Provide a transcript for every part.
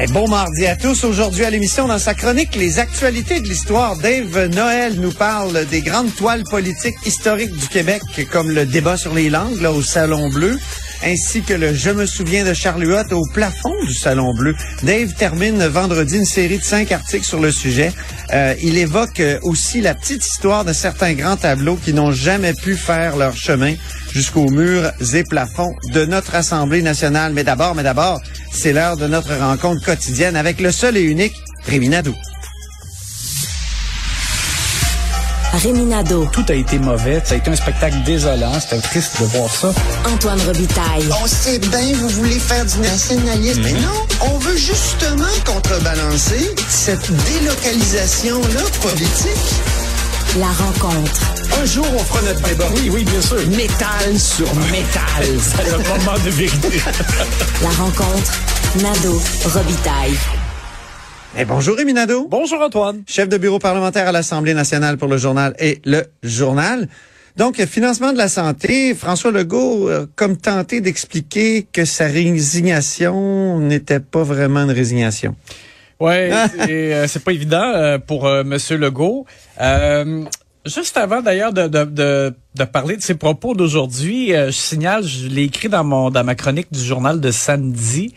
Eh, bon mardi à tous. Aujourd'hui à l'émission, dans sa chronique Les actualités de l'histoire, Dave Noël nous parle des grandes toiles politiques historiques du Québec, comme le débat sur les langues là, au Salon Bleu, ainsi que le Je me souviens de Charles Huot au plafond du Salon Bleu. Dave termine vendredi une série de cinq articles sur le sujet. Euh, il évoque euh, aussi la petite histoire de certains grands tableaux qui n'ont jamais pu faire leur chemin jusqu'aux murs et plafonds de notre Assemblée nationale. Mais d'abord, mais d'abord, c'est l'heure de notre rencontre quotidienne avec le seul et unique Rémi Nadeau. Réminado, Tout a été mauvais. Ça a été un spectacle désolant. C'était triste de voir ça. Antoine Robitaille. On sait bien, vous voulez faire du nationalisme. Mais non, on veut justement contrebalancer cette délocalisation-là politique. La rencontre. Un jour, on fera notre débat. Oui, oui, bien sûr. Métal sur métal. C'est le moment de vérité. La rencontre. Nado Robitaille. Eh, bonjour Rémi Nadeau. Bonjour, Antoine. chef de bureau parlementaire à l'Assemblée nationale pour le journal et le journal. Donc, financement de la santé, François Legault, euh, comme tenté d'expliquer que sa résignation n'était pas vraiment une résignation. Ouais, c'est euh, pas évident euh, pour euh, Monsieur Legault. Juste avant d'ailleurs de, de, de, de parler de ses propos d'aujourd'hui, euh, je signale, je l'ai écrit dans mon dans ma chronique du journal de samedi.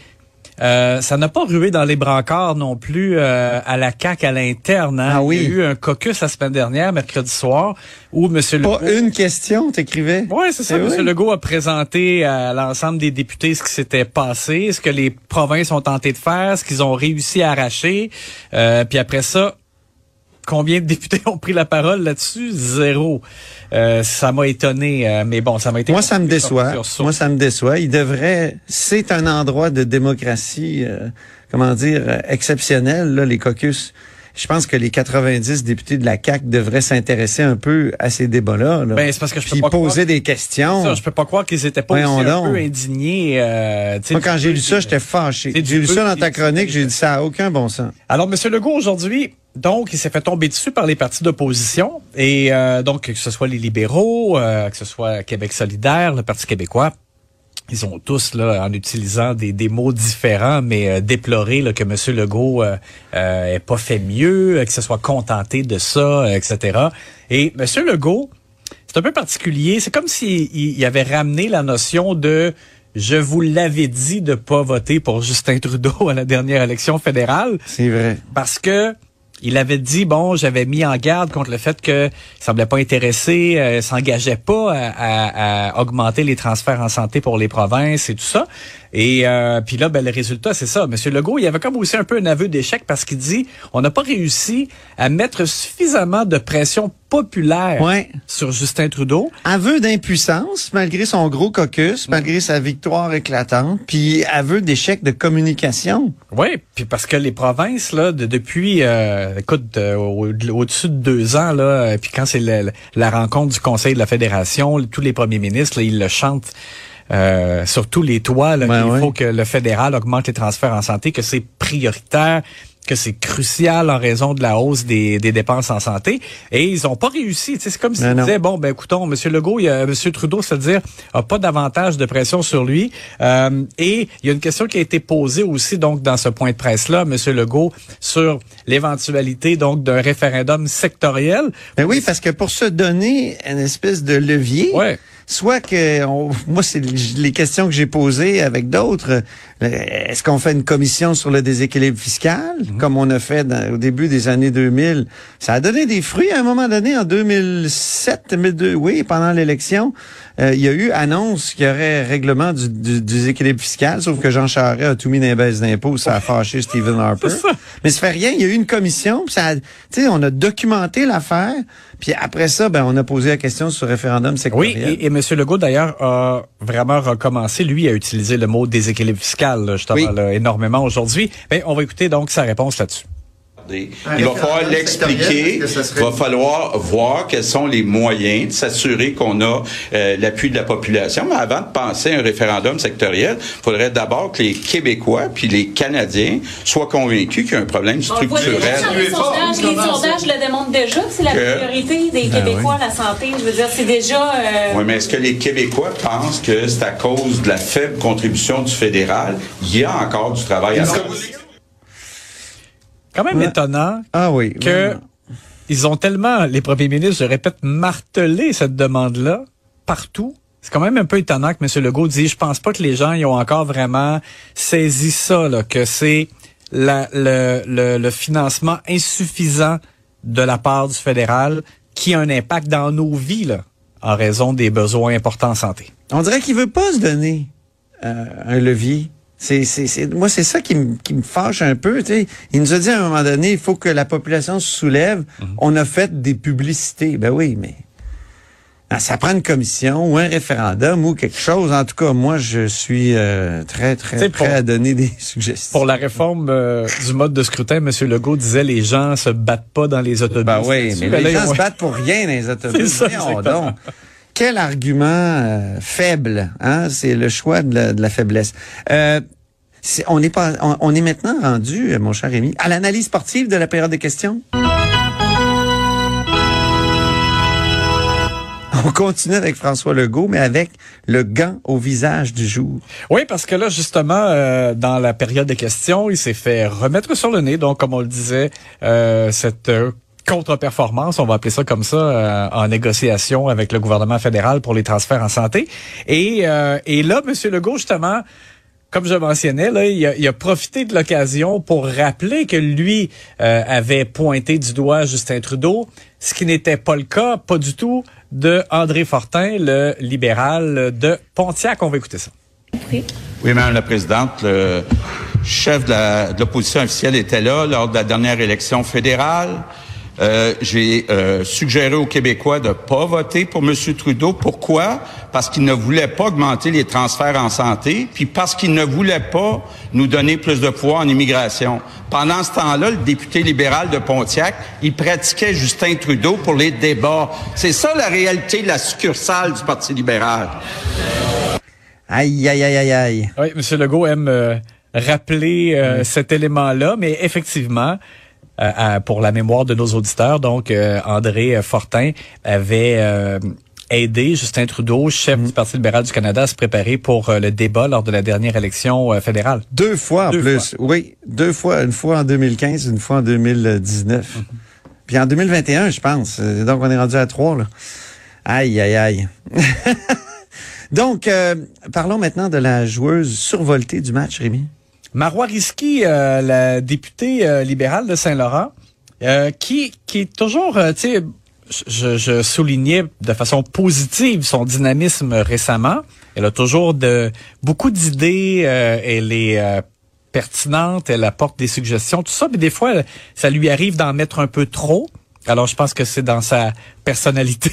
Euh, ça n'a pas rué dans les brancards non plus euh, à la CAC à l'interne. hein. Ah oui. Il y a eu un caucus la semaine dernière, mercredi soir, où Monsieur Legault. Pas une question, t'écrivais? Oui, c'est ça. Eh M. oui. Legault a présenté à l'ensemble des députés ce qui s'était passé, ce que les provinces ont tenté de faire, ce qu'ils ont réussi à arracher. Euh, puis après ça, combien de députés ont pris la parole là-dessus? Zéro. Euh, ça m'a étonné, euh, mais bon, ça m'a été... Moi, ça me déçoit. Moi, ça me déçoit. Il devrait, c'est un endroit de démocratie, euh, comment dire, exceptionnel, là, les caucus. Je pense que les 90 députés de la CAC devraient s'intéresser un peu à ces débats-là. là. Ben, c'est parce que je peux Puis pas poser croire- des questions. Ça, je peux pas croire qu'ils étaient pas aussi un donc. peu indignés. euh, Moi, quand j'ai lu ça, j'étais fâché. J'ai lu ça dans ta chronique, j'ai dit ça a aucun bon sens. Alors, M. Legault, aujourd'hui, donc, il s'est fait tomber dessus par les partis d'opposition. Et euh, donc, que ce soit les libéraux, euh, que ce soit Québec solidaire, le Parti québécois, ils ont tous, là, en utilisant des, des mots différents, mais euh, déploré là, que M. Legault euh, euh, ait pas fait mieux, euh, que ce soit contenté de ça, euh, etc. Et M. Legault, c'est un peu particulier. C'est comme s'il il, il avait ramené la notion de je vous l'avais dit de pas voter pour Justin Trudeau à la dernière élection fédérale C'est vrai. parce que il avait dit bon, j'avais mis en garde contre le fait que il semblait pas intéressé, euh, s'engageait pas à, augmenter les transferts en santé pour les provinces et tout ça. Et euh, puis là, ben, le résultat, c'est ça. Monsieur Legault, il avait comme aussi un peu un aveu d'échec parce qu'il dit on n'a pas réussi à mettre suffisamment de pression populaire Ouais. sur Justin Trudeau. Aveu d'impuissance, malgré son gros caucus, malgré sa victoire éclatante, puis aveu d'échec de communication. Oui, puis parce que les provinces là, de, depuis, euh, écoute, euh, au- au-dessus de deux ans là, euh, puis quand c'est la rencontre du Conseil de la Fédération, tous les premiers ministres, là, ils le chantent. Euh, sur tous les toits, là, Ben ouais. faut que le fédéral augmente les transferts en santé, que c'est prioritaire, que c'est crucial en raison de la hausse des, des dépenses en santé. Et ils ont pas réussi. C'est comme s'ils disaient, bon, ben écoutons, M. Legault, il a, M. Trudeau, c'est-à-dire, a pas davantage de pression sur lui. Euh, et il y a une question qui a été posée aussi, donc, dans ce point de presse-là, M. Legault, sur l'éventualité, donc, d'un référendum sectoriel. Ben oui, parce que pour se donner une espèce de levier, Ouais. Soit que, on- moi, c'est les questions que j'ai posées avec d'autres. Euh, Est-ce qu'on fait une commission sur le déséquilibre fiscal, Mhm. comme on a fait dans- au début des années 2000? Ça a donné des fruits à un moment donné, en 2007, 2002, oui, pendant l'élection. Euh, il y a eu annonce qu'il y aurait règlement du, du- du déséquilibre fiscal, sauf que Jean Charest a tout mis dans les baisses d'impôts, ça a fâché Stephen Harper. Mais ça fait rien, il y a eu une commission, puis ça, a- tu sais, on a documenté l'affaire, puis après ça, ben, on a posé la question sur le référendum Oui, sectoriel. et, et M. Legault, d'ailleurs, a vraiment recommencé, lui, à utiliser le mot déséquilibre fiscal, là, justement, Oui. là, énormément aujourd'hui. Ben, on va écouiter donc sa réponse là-dessus. Il va falloir l'expliquer. Il va falloir voir quels sont les moyens de s'assurer qu'on a euh, l'appui de la population. Mais avant de penser à un référendum sectoriel, il faudrait d'abord que les Québécois puis les Canadiens soient convaincus qu'il y a un problème On le voit déjà structurel. dans les sondages. Les sondages le démontrent déjà que c'est la Que- priorité des Québécois, la santé. Je veux dire, c'est déjà... euh, Oui, mais est-ce que les Québécois pensent que c'est à cause de la faible contribution du fédéral? Il y a encore du travail à faire. Quand même Ouais. étonnant Ah oui. que vraiment. ils ont tellement, les premiers ministres, je répète, martelé cette demande-là partout. C'est quand même un peu étonnant que M. Legault dise, je pense pas que les gens y ont encore vraiment saisi ça, là, que c'est la- le, le, le financement insuffisant de la part du fédéral qui a un impact dans nos vies, là, en raison des besoins importants en santé. On dirait qu'il veut pas se donner euh, un levier. C'est, c'est, c'est, moi, c'est ça qui me, qui me fâche un peu. Il nous a dit à un moment donné, il faut que la population se soulève. On a fait des publicités. Ben oui, mais ah, ça prend une commission ou un référendum ou quelque chose. En tout cas, moi, je suis euh, très, très prêt pour- à donner des suggestions. Pour la réforme euh, du mode de scrutin, M. Legault disait les gens se battent pas dans les autobus. Ben oui, mais ben les ils gens se battent pour rien dans les autobus. C'est ça. Quel argument euh, faible, hein? C'est le choix de la, de la faiblesse. Euh, on est pas, on, est maintenant rendu, euh, mon cher Rémi, à l'analyse sportive de la période des questions. On continue avec François Legault, mais avec le gant au visage du jour. Oui, parce que là, justement, euh, dans la période des questions, il s'est fait remettre sur le nez, donc, comme on le disait, euh, cette euh, contre-performance, on va appeler ça comme ça, euh, en négociation avec le gouvernement fédéral pour les transferts en santé. Et, euh, et là, M. Legault, justement, comme je mentionnais, là, il, a, il a profité de l'occasion pour rappeler que lui euh, avait pointé du doigt Justin Trudeau, ce qui n'était pas le cas, pas du tout, de André Fortin, le libéral de Pontiac. On va écouter ça. Oui, Madame la Présidente, le chef de la- de l'opposition officielle était là lors de la dernière élection fédérale. Euh, J'ai euh, suggéré aux Québécois de pas voter pour M. Trudeau. Pourquoi? Parce qu'il ne voulait pas augmenter les transferts en santé, puis parce qu'il ne voulait pas nous donner plus de pouvoir en immigration. Pendant ce temps-là, le député libéral de Pontiac, il pratiquait Justin Trudeau pour les débats. C'est ça la réalité de la succursale du Parti libéral. Aïe, aïe, aïe, aïe, aïe. Oui, M. Legault aime euh, rappeler euh, cet élément-là, mais effectivement, euh, à- pour la mémoire de nos auditeurs, donc euh, André euh, Fortin avait euh, aidé Justin Trudeau, chef du Parti libéral du Canada, à se préparer pour le débat lors de la dernière élection fédérale. Deux fois en Deux plus. Oui, deux fois. Une fois en 2015, une fois en 2019. Puis en 2021, je pense. Donc, on est rendu à trois, là. Aïe, aïe, aïe. Donc, euh, parlons maintenant de la joueuse survoltée du match, Rémi. Marois Risky, euh, la députée euh, libérale de Saint-Laurent, euh, qui, qui est toujours, euh, tu sais, je, je soulignais de façon positive son dynamisme récemment. Elle a toujours de beaucoup d'idées. elle est pertinente. Elle apporte des suggestions, tout ça. Mais des fois, ça lui arrive d'en mettre un peu trop. Alors, je pense que c'est dans sa personnalité.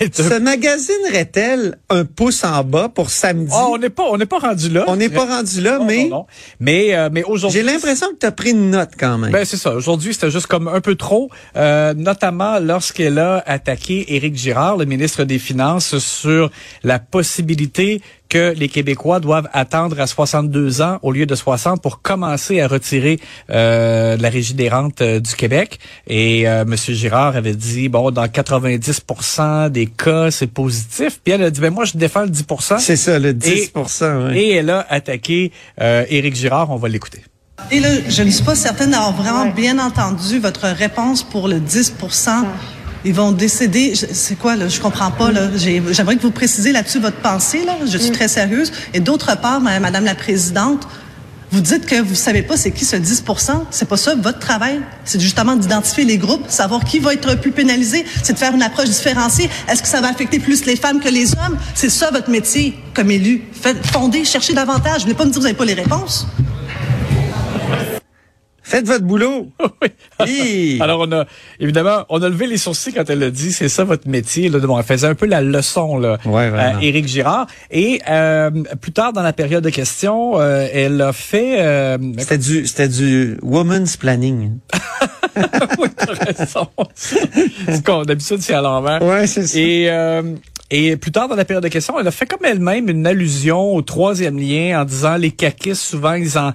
Se magasinerait-elle un pouce en bas pour samedi? Oh, on n'est pas, on n'est pas rendu là. On n'est pas rendu là, Non, mais non, non. mais euh, mais aujourd'hui, j'ai l'impression que tu as pris une note quand même. Ben c'est ça. Aujourd'hui, c'était juste comme un peu trop, euh, notamment lorsqu'elle a attaqué Éric Girard, le ministre des Finances, sur la possibilité que les Québécois doivent attendre à 62 ans au lieu de 60 pour commencer à retirer euh, la régie des rentes euh, du Québec. Et euh, M. Girard avait dit, bon, dans 90 des cas, c'est positif. Puis elle a dit, ben moi, je défends le 10 C'est ça, le 10 Et, oui. et elle a attaqué euh, Éric Girard. On va l'écouter. Et là, je ne suis pas certaine d'avoir vraiment bien entendu votre réponse pour le 10 Ils vont décéder. C'est quoi, là? Je comprends pas, là. J'ai- J'aimerais que vous précisiez là-dessus votre pensée, là. Je suis très sérieuse. Et d'autre part, ma- Madame la Présidente, vous dites que vous savez pas c'est qui ce 10% C'est pas ça votre travail? C'est justement d'identifier les groupes, savoir qui va être plus pénalisé. C'est de faire une approche différenciée. Est-ce que ça va affecter plus les femmes que les hommes? C'est ça votre métier comme élu. Faites, fondez, cherchez davantage. Vous voulez pas me dire que vous n'avez pas les réponses? Faites votre boulot. Oui. Alors on a évidemment on a levé les sourcils quand elle l'a dit, c'est ça votre métier. Là, bon, elle faisait un peu la leçon là, Ouais, vraiment. à Éric Girard. Et euh, plus tard dans la période de questions, euh, elle a fait. Euh, C'était du, c'était du woman's planning. oui, t'as raison. C'est qu'on d'habitude c'est à l'envers. Ouais, c'est ça. Et euh, et plus tard dans la période de questions, elle a fait comme elle-même une allusion au troisième lien en disant les caquistes souvent ils en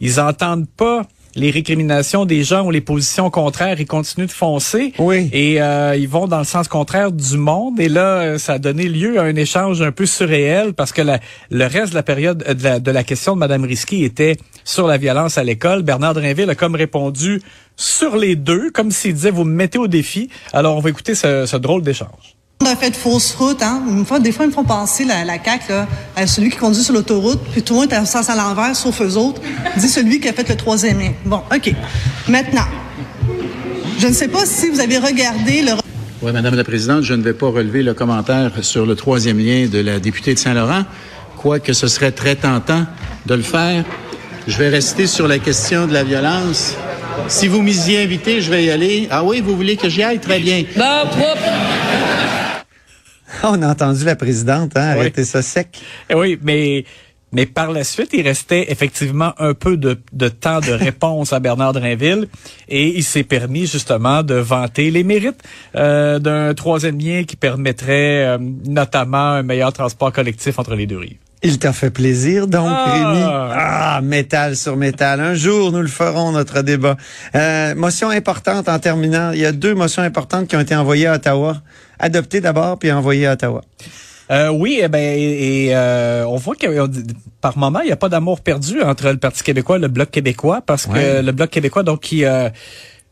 ils entendent pas les récriminations des gens ou les positions contraires, ils continuent de foncer. Oui. Et euh, ils vont dans le sens contraire du monde. Et là, euh, ça a donné lieu à un échange un peu surréel parce que la- le reste de la période euh, de la, de la question de Madame Risky était sur la violence à l'école. Bernard Drinville a comme répondu sur les deux, comme s'il disait vous me mettez au défi. Alors on va écouter ce, ce drôle d'échange. On a fait de fausses routes, hein. Une fois, des fois, ils me font penser, la, la CAQ, là, à celui qui conduit sur l'autoroute, puis tout le monde est en sens à l'envers, sauf eux autres. Dit celui qui a fait le troisième lien. Bon, OK. Maintenant, je ne sais pas si vous avez regardé le Oui, Madame la Présidente, je ne vais pas relever le commentaire sur le troisième lien de la députée de Saint-Laurent, quoique ce serait très tentant de le faire. Je vais rester sur la question de la violence. Si vous m'y invitez, je vais y aller. Ah oui, vous voulez que j'y aille? Très bien. On a entendu la présidente, hein, Oui. arrêter ça sec. Eh oui, mais mais par la suite, il restait effectivement un peu de, de temps de réponse à Bernard Drinville et il s'est permis justement de vanter les mérites euh, d'un troisième lien qui permettrait euh, notamment un meilleur transport collectif entre les deux rives. Il t'a fait plaisir, donc, Ah. Rémi? Ah, métal sur métal. Un jour, nous le ferons, notre débat. Euh, motion importante en terminant. Il y a deux motions importantes qui ont été envoyées à Ottawa. Adoptées d'abord, puis envoyées à Ottawa. Euh, oui, eh ben, et, et, euh, on voit que par moment, il n'y a pas d'amour perdu entre le Parti québécois et le Bloc québécois, parce que le Bloc québécois, donc, qui euh,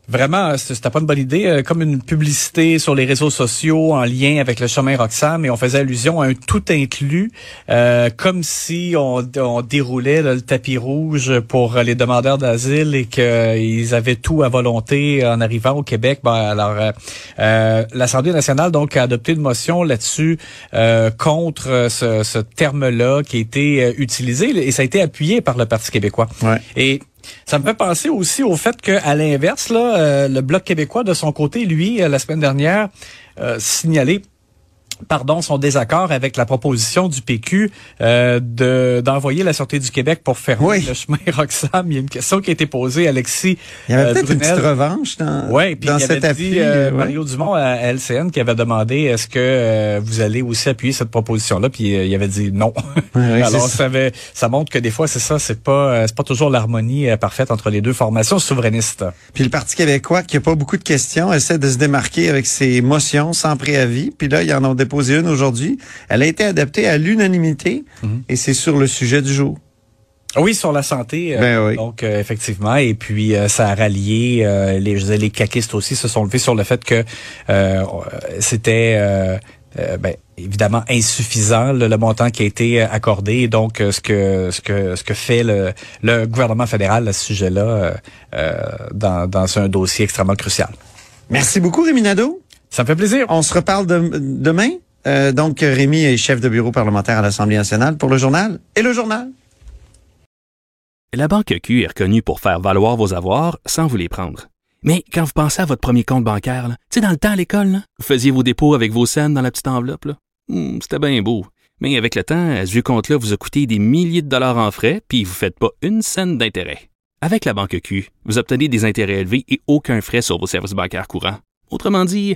vraiment, c'était pas une bonne idée, euh, comme une publicité sur les réseaux sociaux en lien avec le chemin Roxham, et on faisait allusion à un tout inclus, euh, comme si on, on déroulait là, le tapis rouge pour les demandeurs d'asile et qu'ils avaient tout à volonté en arrivant au Québec. Bon, alors, euh, euh, l'Assemblée nationale donc a adopté une motion là-dessus euh, contre ce, ce terme-là qui a été utilisé et ça a été appuyé par le Parti québécois. Ouais. Et ça me fait penser aussi au fait qu'à l'inverse, là, euh, le Bloc québécois, de son côté, lui, euh, la semaine dernière, euh, signalé pardon, son désaccord avec la proposition du PQ euh, de d'envoyer la Sûreté du Québec pour fermer Oui. le chemin Roxham. Il y a une question qui a été posée, Alexis Il y avait euh, peut-être une petite revanche dans, Ouais, puis dans il cet avait dit, euh, euh, ouais. Mario Dumont à LCN qui avait demandé est-ce que euh, vous allez aussi appuyer cette proposition-là, puis il avait dit non. ouais, Alors ça, avait- ça montre que des fois c'est ça, c'est pas c'est pas toujours l'harmonie parfaite entre les deux formations souverainistes. Puis le Parti québécois, qui a pas beaucoup de questions, essaie de se démarquer avec ses motions sans préavis. Puis là, ils en ont déposé une aujourd'hui. Elle a été adoptée à l'unanimité Mhm. et c'est sur le sujet du jour. Oui, sur la santé. euh, Ben oui. Donc euh, effectivement, et puis euh, ça a rallié euh, les je disais, les caquistes aussi se sont levés sur le fait que c'était ben, évidemment insuffisant le, le montant qui a été accordé et donc ce que ce que ce que fait le, le gouvernement fédéral à ce sujet-là dans, dans un dossier extrêmement crucial. Merci beaucoup, Rémi Nadeau. Ça me fait plaisir. On se reparle de- demain. Euh, donc, Rémi est chef de bureau parlementaire à l'Assemblée nationale pour le journal et le journal. La Banque Q est reconnue pour faire valoir vos avoirs sans vous les prendre. Mais quand vous pensez à votre premier compte bancaire, tu sais, dans le temps à l'école, là, vous faisiez vos dépôts avec vos scènes dans la petite enveloppe. Hmm, C'était bien beau. Mais avec le temps, à ce vieux compte-là vous a coûté des milliers de dollars en frais, puis vous ne faites pas une scène d'intérêt. Avec la banque Q, vous obtenez des intérêts élevés et aucun frais sur vos services bancaires courants. Autrement dit,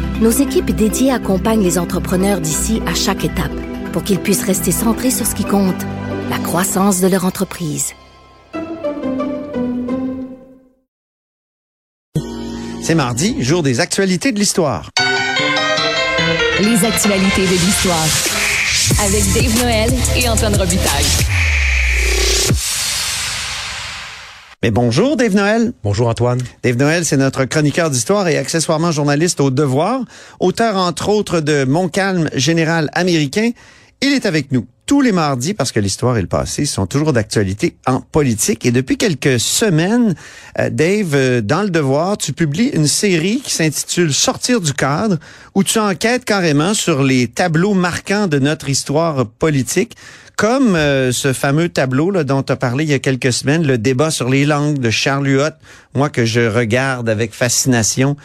nos équipes dédiées accompagnent les entrepreneurs d'ici à chaque étape pour qu'ils puissent rester centrés sur ce qui compte, la croissance de leur entreprise. C'est mardi, jour des actualités de l'histoire. Les actualités de l'histoire. Avec Dave Noël et Antoine Robitaille. Mais bonjour Dave Noël. Bonjour Antoine. Dave Noël, c'est notre chroniqueur d'histoire et accessoirement journaliste au Devoir, auteur entre autres de Montcalm général américain. Il est avec nous tous les mardis parce que l'histoire et le passé sont toujours d'actualité en politique. Et depuis quelques semaines, euh, Dave, euh, dans le Devoir, tu publies une série qui s'intitule Sortir du cadre, où tu enquêtes carrément sur les tableaux marquants de notre histoire politique comme euh, ce fameux tableau dont tu as parlé il y a quelques semaines, le débat sur les langues de Charles Huot, moi que je regarde avec fascination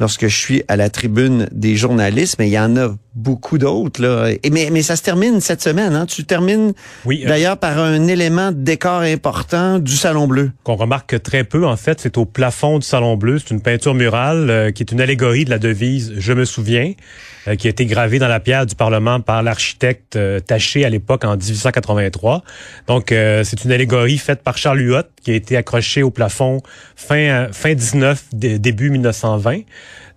lorsque je suis à la tribune des journalistes, mais il y en a beaucoup d'autres. Là. Et, mais, mais ça se termine cette semaine. Hein? Tu termines oui, euh, d'ailleurs par un élément de décor important du Salon Bleu. Qu'on remarque très peu, en fait, c'est au plafond du Salon Bleu. C'est une peinture murale euh, qui est une allégorie de la devise « Je me souviens euh, qui a été gravée dans la pierre du Parlement par l'architecte Taché à l'époque en 1883. Donc, c'est une allégorie faite par Charles Huot qui a été accrochée au plafond fin, fin 19, début 1920.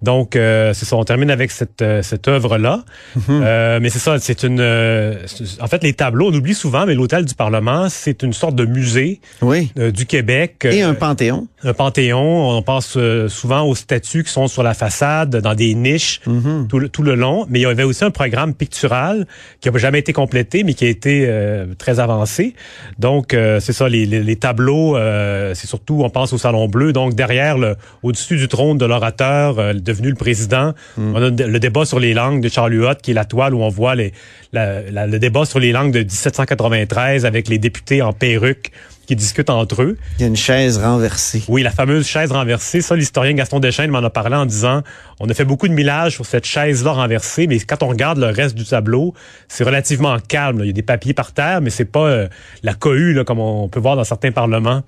Donc, euh, c'est ça, on termine avec cette, euh, cette œuvre-là. Mhm. euh, mais c'est ça, c'est une... euh, en fait, les tableaux, on oublie souvent, mais l'Hôtel du Parlement, c'est une sorte de musée oui. du Québec. Et un panthéon. Un panthéon. On pense euh, souvent aux statues qui sont sur la façade, dans des niches, Mhm. tout, le, tout le long. Mais il y avait aussi un programme pictural qui n'a jamais été complété, mais qui a été euh, très avancé. Donc, euh, c'est ça, les, les, les tableaux, euh, c'est surtout, on pense au Salon Bleu. Donc, derrière, au-dessus du trône de l'orateur, euh, devenu le président, on a le débat sur les langues de Charles Huot, qui est la toile où on voit les, la, la- le débat sur les langues de 1793 avec les députés en perruque qui discutent entre eux. Il y a une chaise renversée. Oui, la fameuse chaise renversée. Ça, l'historien Gaston Deschênes m'en a parlé en disant, on a fait beaucoup de millage sur cette chaise-là renversée, mais quand on regarde le reste du tableau, c'est relativement calme. là. Il y a des papiers par terre, mais c'est pas euh, la cohue là, comme on peut voir dans certains parlements.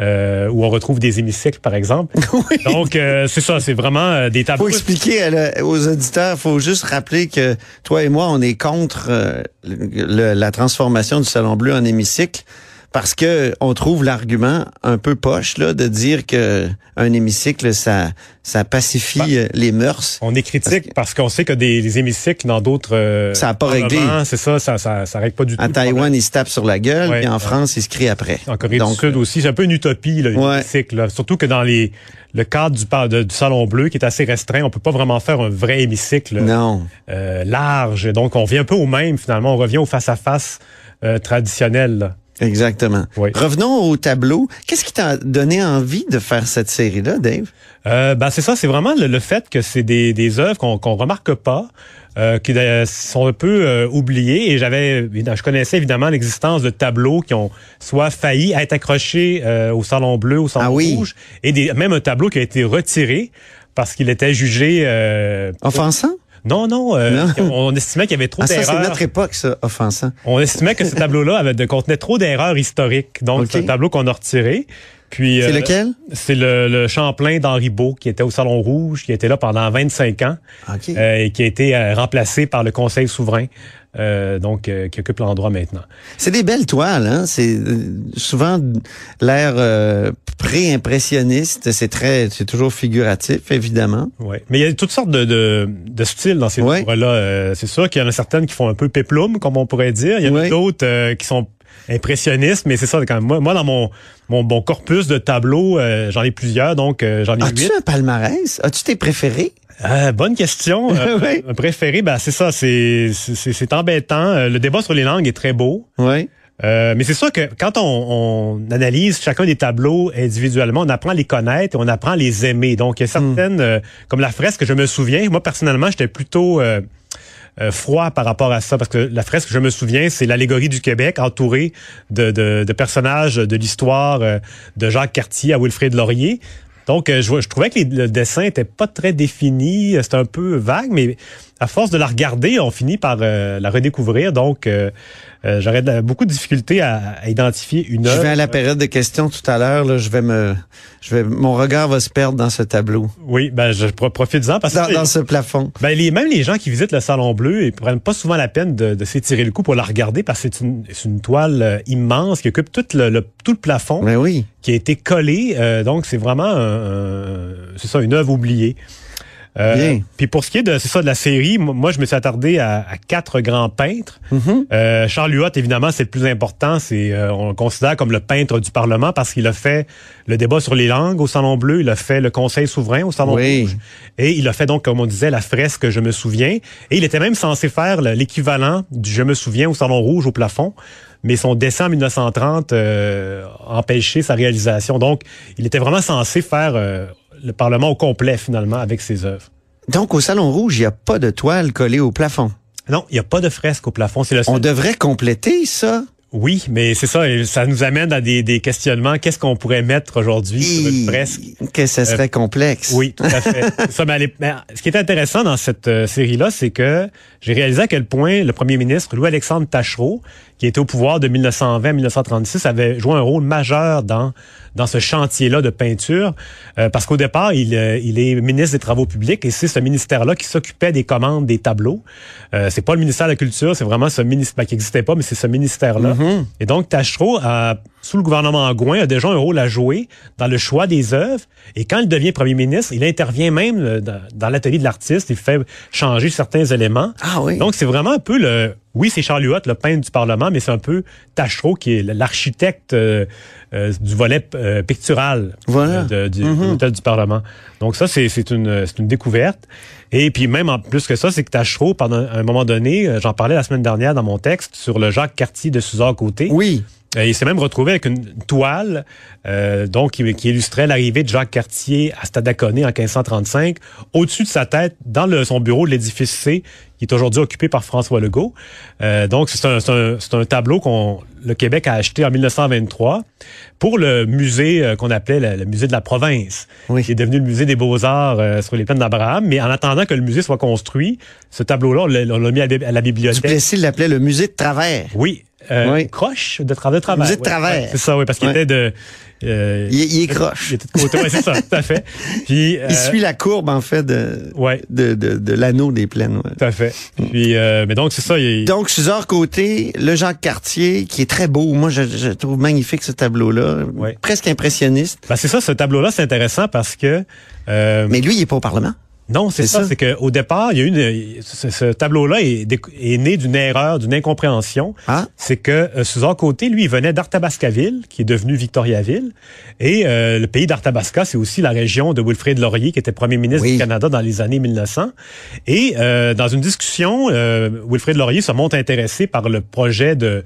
euh, où on retrouve des hémicycles, par exemple. Donc, euh, c'est ça, c'est vraiment euh, des tableaux. faut expliquer la- aux auditeurs, faut juste rappeler que toi et moi, on est contre le- la transformation du Salon Bleu en hémicycle parce que on trouve l'argument un peu poche là de dire que un hémicycle ça ça pacifie euh, les mœurs. On est critique parce, qu'on sait que des, des hémicycles dans d'autres euh, Ça a pas réglé. C'est ça, ça, ça, ça règle pas du tout. À le. Taïwan, ils se tapent sur la gueule, Ouais, puis en. France, ils se crient après. En Corée Donc, du Sud aussi, c'est un peu une utopie, là, Ouais. l'hémicycle, là. Surtout que dans les le cadre du, de- du Salon Bleu, qui est assez restreint, on peut pas vraiment faire un vrai hémicycle Non. euh, large. Donc, on vient un peu au même, finalement. On revient au face-à-face euh, traditionnel. là. Exactement. Oui. Revenons au tableau. Qu'est-ce qui t'a donné envie de faire cette série-là, Dave? Euh, ben, c'est ça, c'est vraiment le, le fait que c'est des, des œuvres qu'on qu'on remarque pas, euh, qui euh, sont un peu euh, oubliées. Et j'avais, je connaissais évidemment l'existence de tableaux qui ont soit failli être accrochés euh, au Salon Bleu, au Salon Ah oui. Rouge, et des, même un tableau qui a été retiré parce qu'il était jugé euh, Offensant? Non, non, euh, Non. on estimait qu'il y avait trop Ah, ça, c'est d'erreurs. notre époque, ça, offensant. On estimait que ce tableau-là avait de, contenait trop d'erreurs historiques. Donc, c'est un tableau qu'on a retiré. Puis, C'est euh, lequel? C'est le, le Champlain d'Henri Beau, qui était au Salon Rouge, qui était là pendant 25 ans, OK. euh, et qui a été euh, remplacé par le Conseil souverain, euh, donc euh, qui occupe l'endroit maintenant. C'est des belles toiles, hein? C'est euh, souvent l'air euh, pré-impressionniste. C'est très, c'est toujours figuratif, évidemment. Ouais. Mais il y a toutes sortes de, de, de styles dans ces Ouais. œuvres-là. Euh, c'est sûr qu'il y en a certaines qui font un peu péplum, comme on pourrait dire. Il y en a Ouais. d'autres euh, qui sont impressionnistes, mais c'est ça quand même. Moi, moi dans mon, mon, mon corpus de tableaux, euh, j'en ai plusieurs, donc euh, j'en ai As-tu un palmarès? As-tu tes préférés? Euh, bonne question. Euh, Oui. préféré, ben, c'est ça, c'est c'est c'est embêtant. Euh, Le débat sur les langues est très beau. Oui. Euh, mais c'est sûr que quand on, on analyse chacun des tableaux individuellement, on apprend à les connaître et on apprend à les aimer. Donc, il y a certaines, euh, comme la fresque, je me souviens, moi personnellement, j'étais plutôt euh, euh, froid par rapport à ça, parce que la fresque, je me souviens, c'est l'allégorie du Québec entourée de, de, de personnages de l'histoire euh, de Jacques Cartier à Wilfrid Laurier. Donc, euh, je, je trouvais que le dessin était pas très défini, euh, c'était un peu vague, mais à force de la regarder, on finit par euh, la redécouvrir. Donc, euh, j'aurais beaucoup de difficultés à, à identifier une Je œuvre. vais à la période de questions tout à l'heure. là. Je vais me, je vais, mon regard va se perdre dans ce tableau, Oui, ben je pro- profite-en parce dans, que dans ce plafond. ben, les, même les gens qui visitent le Salon Bleu, ils prennent pas souvent la peine de, de s'étirer le cou pour la regarder parce que c'est une, c'est une toile euh, immense qui occupe tout le, le- tout le plafond, Mais oui. qui a été collé. euh, donc c'est vraiment un- un- c'est ça une œuvre oubliée. Euh, Bien. Puis pour ce qui est de c'est ça de la série, mo- moi je me suis attardé à, à quatre grands peintres. Mhm. Euh, Charles Huot, évidemment, c'est le plus important. C'est euh, on le considère comme le peintre du Parlement parce qu'il a fait le débat sur les langues au Salon Bleu, il a fait le Conseil souverain au Salon Oui. Rouge, et il a fait donc, comme on disait, la fresque Je me souviens. Et il était même censé faire le- l'équivalent du Je me souviens au Salon Rouge au plafond. Mais son décès en 1930 euh, a empêché sa réalisation. Donc, il était vraiment censé faire euh, le Parlement au complet, finalement, avec ses œuvres. Donc, au Salon Rouge, il n'y a pas de toile collée au plafond. Non, il n'y a pas de fresque au plafond. C'est le seul On devrait compléter ça. Oui, mais c'est ça, et ça nous amène à des, des questionnements. Qu'est-ce qu'on pourrait mettre aujourd'hui sur une fresque? Que ce serait Euh, complexe. Oui, tout à fait. C'est ça, mais, elle est- mais ce qui est intéressant dans cette euh, série-là, c'est que j'ai réalisé à quel point le premier ministre Louis-Alexandre Tachereau, qui était au pouvoir de 1920 à 1936, avait joué un rôle majeur dans dans ce chantier-là de peinture, euh, parce qu'au départ, il, euh, il est ministre des Travaux publics et c'est ce ministère-là qui s'occupait des commandes des tableaux. Euh, c'est pas le ministère de la Culture, c'est vraiment ce ministère ben, qui n'existait pas, mais c'est ce ministère-là. Et donc, Tachereau, a, sous le gouvernement Gouin, a déjà un rôle à jouer dans le choix des œuvres. Et quand il devient premier ministre, il intervient même euh, dans, dans l'atelier de l'artiste. Il fait changer certains éléments. Ah oui. Donc, c'est vraiment un peu le... Oui, c'est Charles Huot, le peintre du Parlement, mais c'est un peu Tachereau qui est l'architecte euh, euh, du volet euh, pictural Voilà. de- du, Mhm. de l'hôtel du Parlement. Donc ça, c'est une, découverte. Et puis même en plus que ça, c'est que Tachereau, pendant un moment donné, j'en parlais la semaine dernière dans mon texte sur le Jacques Cartier de Suzanne Côté. Oui. Euh, Il s'est même retrouvé avec une toile euh, donc qui, qui illustrait l'arrivée de Jacques Cartier à Stadaconé en 1535, au-dessus de sa tête, dans le- son bureau de l'édifice C, qui est aujourd'hui occupé par François Legault. Euh, donc, c'est un, c'est un- c'est un tableau qu'on le Québec a acheté en 1923 pour le musée euh, qu'on appelait le, le musée de la province, qui est devenu le musée des beaux-arts euh, sur les plaines d'Abraham. Mais en attendant que le musée soit construit, ce tableau-là, on l'a on l'a mis à, la- à la bibliothèque. Duplessis l'appelait le musée de travers. Oui. Euh, Oui. Croche de, tra de travers. De travers. ouais, c'est ça, oui, parce qu'il Ouais. était de. euh, Il, il est croche. il était de côté, ouais, c'est ça, tout à fait. Puis, euh, Il suit la courbe, en fait, de, Ouais. de, de, de l'anneau des plaines. ouais. Tout à fait. Puis, euh, mais donc, c'est ça. il- Donc, Suzanne Côté, le Jacques Cartier, qui est très beau. Moi, je, je trouve magnifique ce tableau-là. Presque impressionniste. ben, c'est ça, ce tableau-là, c'est intéressant parce que. euh, Mais lui, il est pas au Parlement. Non, c'est ça. ça. C'est qu'au départ, il y a eu une, ce, ce tableau-là est, né d'une erreur, d'une incompréhension. Ah. C'est que euh, Suzanne Côté, lui, il venait d'Arthabascaville, qui est devenu Victoriaville. Et euh, le pays d'Arthabasca, c'est aussi la région de Wilfrid Laurier, qui était premier ministre Oui. du Canada dans les années 1900. Et euh, dans une discussion, euh, Wilfrid Laurier se montre intéressé par le projet de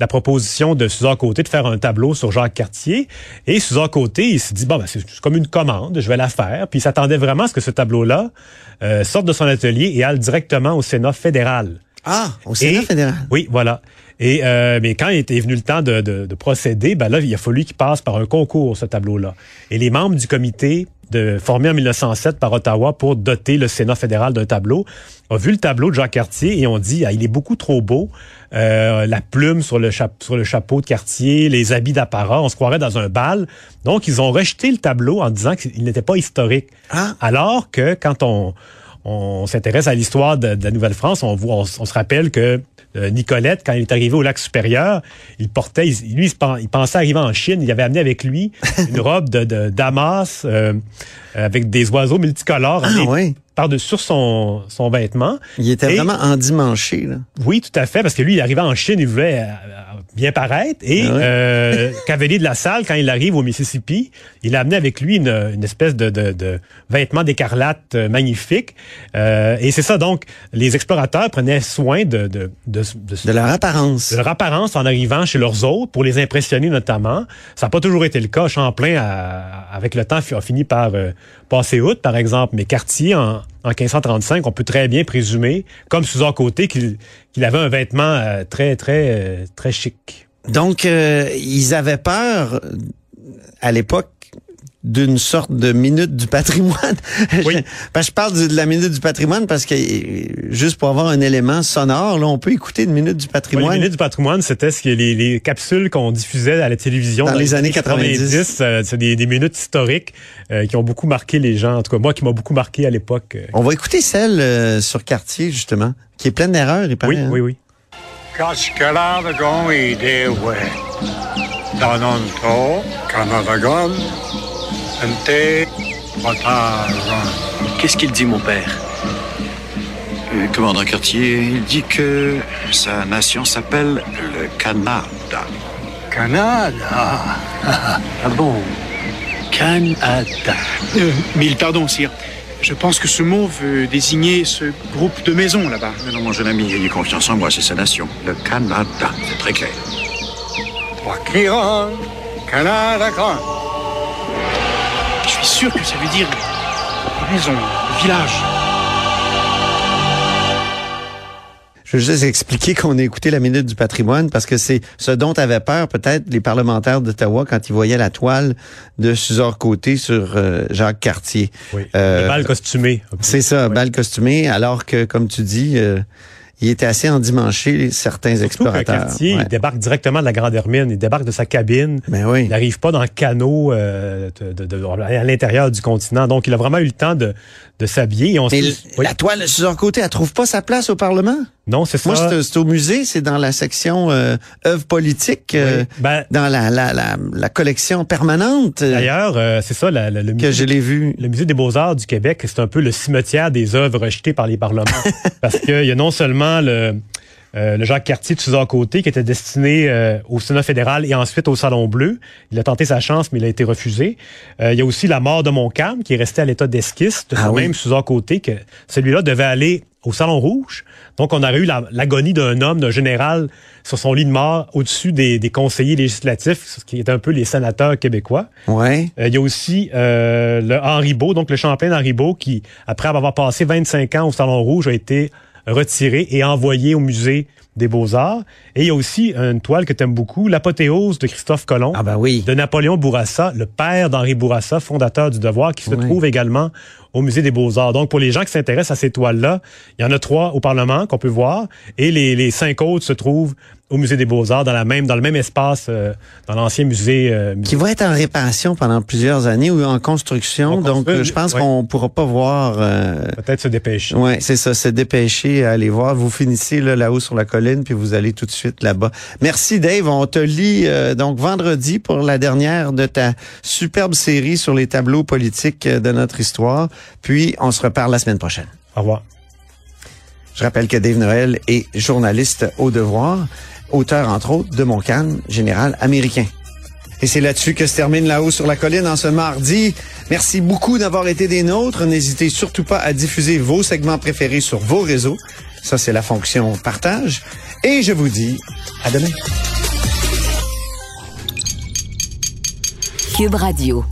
la proposition de Suzanne Côté de faire un tableau sur Jacques Cartier. Et Suzanne Côté, il s'est dit, bon, ben, c'est c'est comme une commande, je vais la faire. Puis il s'attendait vraiment à ce que ce tableau-là euh, sorte de son atelier et aille directement au Sénat fédéral. Ah, au Sénat Et- fédéral. Oui, voilà. Et euh, mais quand il était venu le temps de, de- de procéder, ben là, il a fallu qu'il passe par un concours, ce tableau-là. Et les membres du comité de, formé en 1907 par Ottawa pour doter le Sénat fédéral d'un tableau, ont vu le tableau de Jacques Cartier et ont dit, ah, il est beaucoup trop beau. Euh, la plume sur le, chap- sur le chapeau de Cartier, les habits d'apparat, on se croirait dans un bal. Donc, ils ont rejeté le tableau en disant qu'il n'était pas historique. Ah. Alors que quand on, on s'intéresse à l'histoire de, de la Nouvelle-France, on, voit, on, s- on se rappelle que euh, Nicolette, quand il est arrivé au lac supérieur, il portait, il- lui, il, pensait arriver en Chine, il avait amené avec lui une robe de, de damas euh, avec des oiseaux multicolores. Ah, oui. Son, son vêtement. Il était Et- vraiment endimanché, là. Oui, tout à fait, parce que lui, il arrivait en Chine, il voulait euh, bien paraître. Et Ah ouais. euh, Cavalier de la Salle, quand il arrive au Mississippi, il a amené avec lui une, une espèce de, de, de vêtement d'écarlate euh, magnifique. Euh, et c'est ça, donc, les explorateurs prenaient soin de... De, de, De leur apparence. de leur apparence en arrivant chez leurs hôtes pour les impressionner notamment. Ça n'a pas toujours été le cas. Champlain, a- avec le temps, a fini par euh, passer outre, par exemple. Mais Cartier, en, en 1535, on peut très bien présumer, comme Suzanne Côté, qu'il qu'il avait un vêtement euh, très, très, euh, très chic. Donc, euh, ils avaient peur, à l'époque, d'une sorte de minute du patrimoine. Oui. je, parce que je parle de la minute du patrimoine parce que, euh, juste pour avoir un élément sonore, là, on peut écouter une minute du patrimoine. les minutes du patrimoine, c'était ce que les, les capsules qu'on diffusait à la télévision Dans les années 90. euh, c'est des, des minutes historiques euh, qui ont beaucoup marqué les gens. En tout cas, moi, qui m'a beaucoup marqué à l'époque. euh. On va écouter celle euh, sur Cartier, justement, qui est pleine d'erreurs, il paraît. Oui, hein. oui, oui. Qu'est-ce qu'il dit, mon père? Le commandant Cartier il dit que sa nation s'appelle le Canada. Canada? Ah bon? Canada. Euh, mille pardons, sire. Je pense que ce mot veut désigner ce groupe de maisons là-bas. Mais non, mon jeune ami, ayez confiance en moi, c'est sa nation. Le Canada, c'est très clair. Wakiron, Canadagon. Sûr que ça veut dire maison, village. Je veux juste expliquer qu'on a écouté la minute du patrimoine parce que c'est ce dont avaient peur peut-être les parlementaires d'Ottawa quand ils voyaient la toile de Suzor Côté sur euh, Jacques Cartier. Oui. Euh, le bal costumé. C'est ça, bal costumé, alors que, comme tu dis, euh, il était assez endimanché, certains Surtout explorateurs. Cartier, Ouais. il débarque directement de la Grande Hermine, il débarque de sa cabine. Ben oui. Il n'arrive pas dans le canot euh, de- de- de- à l'intérieur du continent. Donc, il a vraiment eu le temps de, de s'habiller. Et on Mais Oui? la toile de Suzor Côté, elle trouve pas sa place au Parlement? Non, c'est ça. Moi, c'est au musée, c'est dans la section euh, œuvres politiques, euh, Ben, dans la, la, la, la collection permanente euh, D'ailleurs, euh, c'est ça, la- le, que musée, je l'ai vu. le musée des Beaux-Arts du Québec, c'est un peu le cimetière des œuvres rejetées par les parlements. Parce qu'il y a non seulement le, euh, le Jacques Cartier de Suzanne Côté qui était destiné euh, au Sénat fédéral et ensuite au Salon Bleu. Il a tenté sa chance, mais il a été refusé. Euh, il y a aussi la mort de Montcalm qui est resté à l'état d'esquisse de Ah oui. même Suzanne Côté que celui-là devait aller au Salon Rouge. Donc, on aurait eu la- l'agonie d'un homme, d'un général sur son lit de mort au-dessus des, des conseillers législatifs, ce qui est un peu les sénateurs québécois. Ouais. Euh, il y a aussi euh, le Henri Beau, donc le Champlain d'Henri Beau, qui, après avoir passé 25 ans au Salon Rouge, a été retiré et envoyé au musée des Beaux-Arts. Et il y a aussi une toile que tu aimes beaucoup, l'apothéose de Christophe Colomb, Ah ben oui. de Napoléon Bourassa, le père d'Henri Bourassa, fondateur du Devoir, qui se Oui. trouve également au musée des Beaux-Arts. Donc, pour les gens qui s'intéressent à ces toiles-là, il y en a trois au Parlement qu'on peut voir, et les, les cinq autres se trouvent au musée des Beaux-Arts, dans, la même, dans le même espace, euh, dans l'ancien musée. euh, Qui va être en réparation pendant plusieurs années ou en construction. En donc, euh, je pense ouais. qu'on pourra pas voir. Euh, Peut-être se dépêcher. Ouais, c'est ça, se dépêcher à aller voir. Vous finissez là, là-haut sur la colline, puis vous allez tout de suite là-bas. Merci Dave. On te lit euh, donc vendredi pour la dernière de ta superbe série sur les tableaux politiques de notre histoire. Puis on se reparle la semaine prochaine. Au revoir. Je rappelle que Dave Noël est journaliste au devoir, auteur entre autres de Mon Calme, général américain. Et c'est là-dessus que se termine là-haut sur la colline en ce mardi. Merci beaucoup d'avoir été des nôtres. N'hésitez surtout pas à diffuser vos segments préférés sur vos réseaux. Ça, c'est la fonction partage. Et je vous dis à demain. Cube Radio.